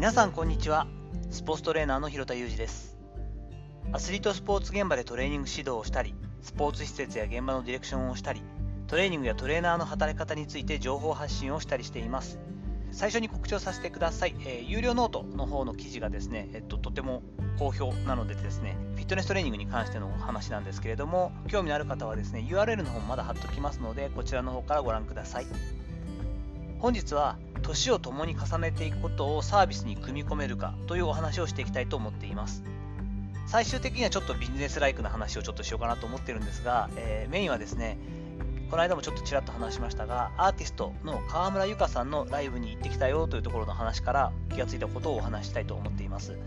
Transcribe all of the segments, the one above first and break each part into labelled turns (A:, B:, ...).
A: 皆さんこんにちは。スポーツトレーナーの広田裕二です。アスリートスポーツ現場でトレーニング指導をしたりスポーツ施設や現場のディレクションをしたりトレーニングやトレーナーの働き方について情報発信をしたりしています。最初に告知をさせてください、えー、有料ノートの方の記事がですね、えっと、とても好評なのでですね、フィットネストレーニングに関してのお話なんですけれども、興味のある方はですね、URL の方もまだ貼っておきますので、こちらの方からご覧ください。本日は、年を共に重ねていくことをサービスに組み込めるかというお話をしていきたいと思っています。最終的にはちょっとビジネスライクな話をちょっとしようかなと思ってるんですが、えー、メインはですね、この間もちょっとちらっと話しましたが、アーティストの川村由香さんのライブに行ってきたよというところの話から気がついたことをお話したいと思っています。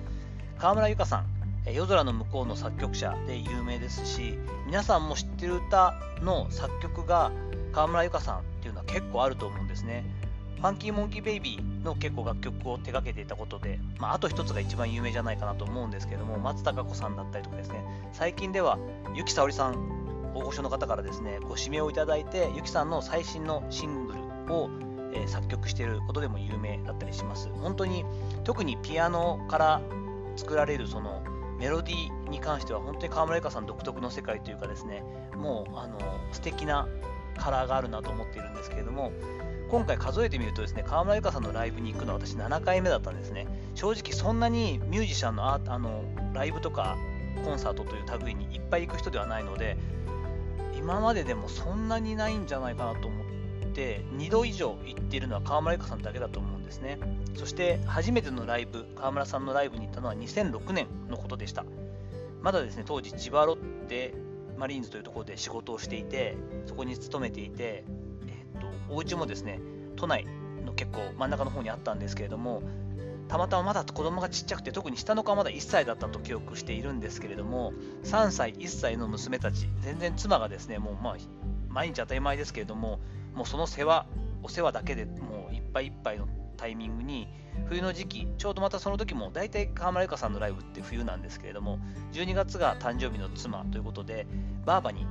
A: 川村由香さん、夜空の向こうの作曲者で有名ですし、皆さんも知ってる歌の作曲が川村由香さんっていうのは結構あると思うんですね。ファンキーモンキーベイビーの結構楽曲を手掛けていたことで、まあ、あと一つが一番有名じゃないかなと思うんですけども、松たか子さんだったりとかですね、最近では、ゆきさおりさん大御所の方からですねご指名をいただいてゆきさんの最新のシングルを、えー、作曲していることでも有名だったりします本当に特にピアノから作られるそのメロディーに関しては本当に河村由香さん独特の世界というかですねもうあの素敵なカラーがあるなと思っているんですけれども今回数えてみるとですね河村由香さんのライブに行くのは私7回目だったんですね。正直そんなにミュージシャンのあのライブとかコンサートという類にいっぱい行く人ではないので今まででもそんなにないんじゃないかなと思って2度以上行っているのは川村由香さんだけだと思うんですね。そして初めてのライブ川村さんのライブに行ったのは2006年のことでした。まだですね当時千葉ロッテマリーンズというところで仕事をしていてそこに勤めていて、えー、っとお家もですね都内の結構真ん中の方にあったんですけれどもたまたままだ子供がちっちゃくて特に下の子はまだ1歳だったと記憶しているんですけれども3歳1歳の娘たち全然妻がですねもうまあ毎日当たり前ですけれどももうその世話お世話だけでもういっぱいいっぱいのタイミングに冬の時期ちょうどまたその時も大体河村由香さんのライブって冬なんですけれども12月が誕生日の妻ということでバーバに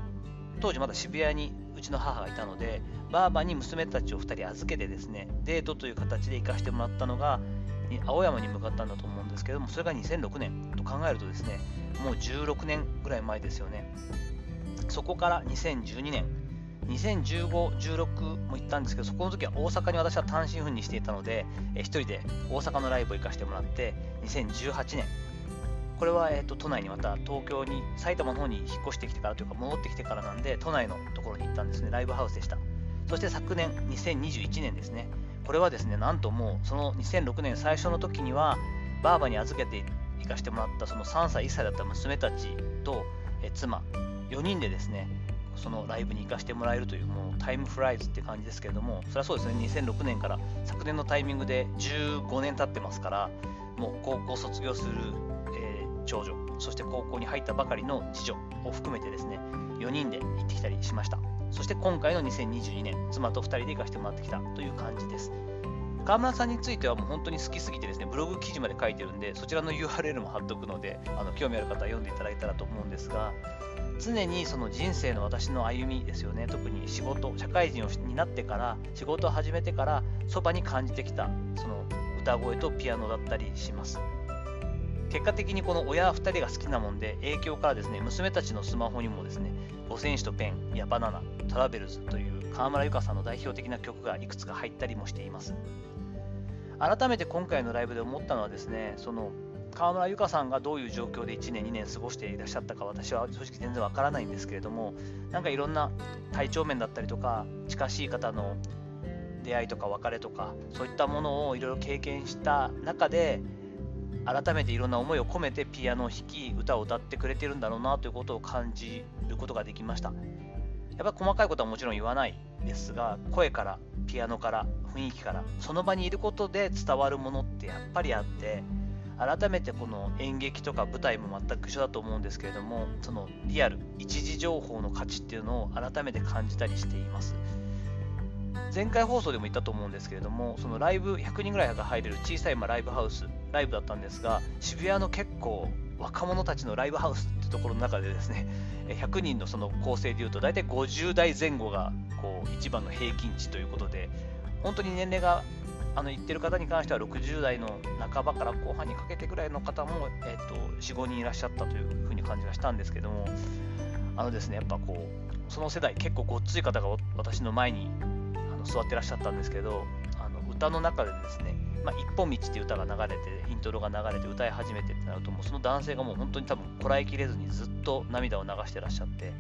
A: 当時まだ渋谷にうちの母がいたのでバーバに娘たちを2人預けてですねデートという形で行かしてもらったのが青山に向かったんだと思うんですけども、それが2006年と考えるとですね、もう16年ぐらい前ですよね。そこから2012年、2015、16も行ったんですけど、そこの時は大阪に私は単身赴任していたので、え1人で大阪のライブを行かせてもらって、2018年、これは、えーと、都内にまた東京に、埼玉の方に引っ越してきてからというか、戻ってきてからなんで、都内のところに行ったんですね、ライブハウスでした。そして昨年、2021年ですね、これはですね、なんともうその2006年最初の時には、バーバに預けて行かしてもらったその3歳、1歳だった娘たちとえ妻、4人でですね、そのライブに行かせてもらえるという、もうタイムフライズって感じですけれども、それはそうですね、2006年から昨年のタイミングで15年経ってますから、もう高校卒業する、えー、長女、そして高校に入ったばかりの次女を含めてですね、4人で行ってきたりしました。そして今回の2022年、妻と2人で行かせてもらってきたという感じです。川村さんについてはもう本当に好きすぎてですね、ブログ記事まで書いてるんで、そちらの URL も貼っとくので、あの興味ある方は読んでいただいたらと思うんですが、常にその人生の私の歩みですよね、特に仕事、社会人になってから、仕事を始めてから、そばに感じてきた、その歌声とピアノだったりします。結果的にこの親2人が好きなもんで影響からですね娘たちのスマホにもですね五戦士とペンやバナナトラベルズという河村由香さんの代表的な曲がいくつか入ったりもしています改めて今回のライブで思ったのはですねその河村由香さんがどういう状況で1年2年過ごしていらっしゃったか私は正直全然わからないんですけれどもなんかいろんな体調面だったりとか近しい方の出会いとか別れとかそういったものをいろいろ経験した中で改めていろんな思いを込めてピアノを弾き歌を歌ってくれてるんだろうなということを感じることができました。やっぱ細かいことはもちろん言わないですが声からピアノから雰囲気からその場にいることで伝わるものってやっぱりあって改めてこの演劇とか舞台も全く一緒だと思うんですけれどもそのリアル一時情報の価値っていうのを改めて感じたりしています。前回放送でも言ったと思うんですけれどもそのライブ100人ぐらいが入れる小さいまライブハウスライブだったんですが渋谷の結構若者たちのライブハウスってところの中でですね 100人のその構成でいうと大体50代前後がこう一番の平均値ということで本当に年齢があの言ってる方に関しては60代の半ばから後半にかけてぐらいの方も、えーと、45人いらっしゃったというふうに感じがしたんですけどもあのですねやっぱこうその世代結構ごっつい方が私の前にあの座ってらっしゃったんですけどあの歌の中でですね「まあ、一本道」っていう歌が流れてイントロが流れて歌い始めてってなるともうその男性がもう本当に多分こらえきれずにずっと涙を流してらっしゃって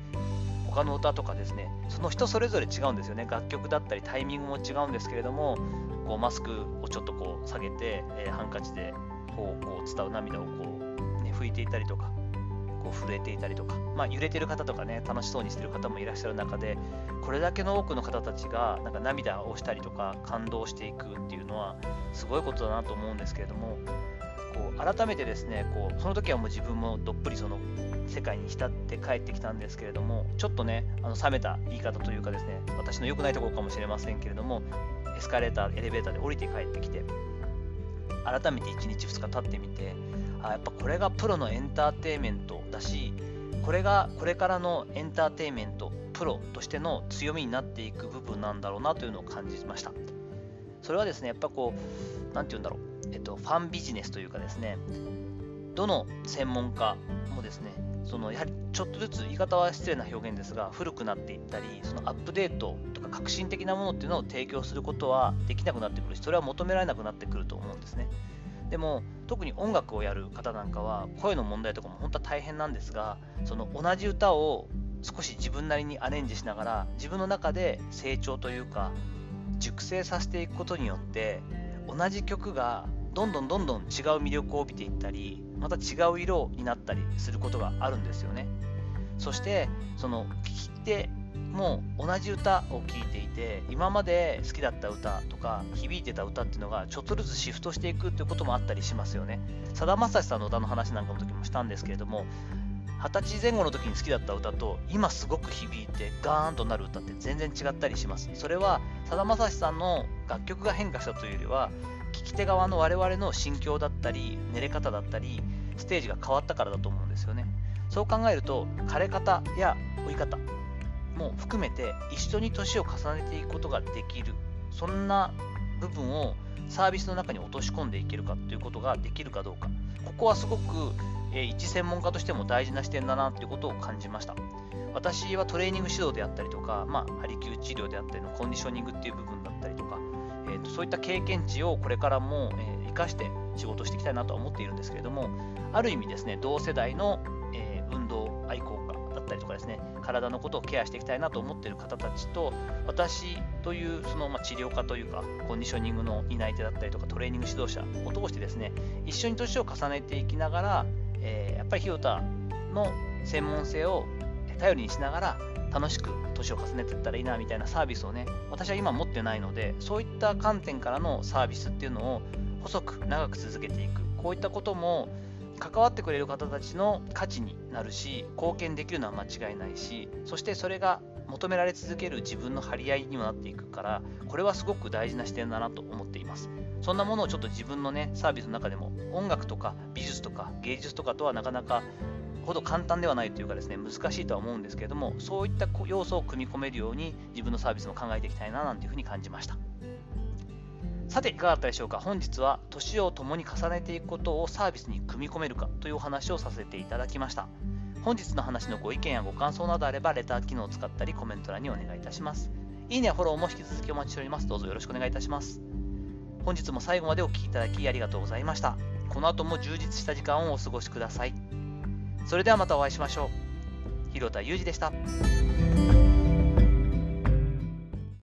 A: 他の歌とかですねその人それぞれ違うんですよね。楽曲だったりタイミングも違うんですけれどもこうマスクをちょっとこう下げて、えー、ハンカチでこうこう伝う涙をこう、ね、拭いていたりとか。こう震えていたりとか、まあ、揺れてる方とかね楽しそうにしてる方もいらっしゃる中でこれだけの多くの方たちがなんか涙をしたりとか感動していくっていうのはすごいことだなと思うんですけれどもこう改めてですねこうその時はもう自分もどっぷりその世界に浸って帰ってきたんですけれどもちょっとねあの冷めた言い方というかですね私の良くないところかもしれませんけれどもエスカレーターエレベーターで降りて帰ってきて改めて1日2日経ってみてあやっぱこれがプロのエンターテインメントだしこれがこれからのエンターテインメントプロとしての強みになっていく部分なんだろうなというのを感じました。それはですねやっぱこう何て言うんだろう。えっとファンビジネスというかですねどの専門家もですねそのやはりちょっとずつ言い方は失礼な表現ですが古くなっていったりそのアップデートとか革新的なものっていうのを提供することはできなくなってくるしそれは求められなくなってくると思うんですね。でも特に音楽をやる方なんかは声の問題とかも本当は大変なんですがその同じ歌を少し自分なりにアレンジしながら自分の中で成長というか熟成させていくことによって同じ曲がどんどんどんどん違う魅力を帯びていったりまた違う色になったりすることがあるんですよね。そしてその聞き手もう同じ歌を聴いていて今まで好きだった歌とか響いてた歌っていうのがちょっとずつシフトしていくっていうこともあったりしますよね。さだまさしさんの歌の話なんかの時もしたんですけれども二十歳前後の時に好きだった歌と今すごく響いてガーンとなる歌って全然違ったりします。それはさだまさしさんの楽曲が変化したというよりは聞き手側の我々の心境だったり寝れ方だったりステージが変わったからだと思うんですよね。そう考えると枯れ方や追い方も含めて一緒に年を重ねていくことができる。そんな部分をサービスの中に落とし込んでいけるかということができるかどうか。ここはすごく、え一専門家としても大事な視点だなということを感じました。私はトレーニング指導であったりとか、まあ、ハリキュー治療であったりのコンディショニングっていう部分だったりとか、えーと、そういった経験値をこれからも、えー、生かして仕事していきたいなとは思っているんですけれどもある意味ですね同世代の、えー、運動ったりとかですね体のことをケアしていきたいなと思っている方たちと私というその、ま治療家というかコンディショニングの担い手だったりとかトレーニング指導者を通してですね一緒に年を重ねていきながら、えー、やっぱりひよたの専門性を頼りにしながら楽しく年を重ねていったらいいなみたいなサービスをね私は今持ってないのでそういった観点からのサービスっていうのを細く長く続けていく。こういったことも関わってくれる方たちの価値になるし貢献できるのは間違いないしそしてそれが求められ続ける自分の張り合いにもなっていくからこれはすごく大事な視点だなと思っています。そんなものをちょっと自分のねサービスの中でも音楽とか美術とか芸術とかとはなかなかほど簡単ではないというかですね難しいとは思うんですけれどもそういった要素を組み込めるように自分のサービスも考えていきたいななんていうふうに感じました。さていかがだったでしょうか？本日は年を共に重ねていくことをサービスに組み込めるかというお話をさせていただきました。本日の話のご意見やご感想などあればレター機能を使ったりコメント欄にお願いいたします。いいねやフォローも引き続きお待ちしております。どうぞよろしくお願いいたします。本日も最後までお聴きいただきありがとうございました。この後も充実した時間をお過ごしください。それではまたお会いしましょう。広田裕二でした。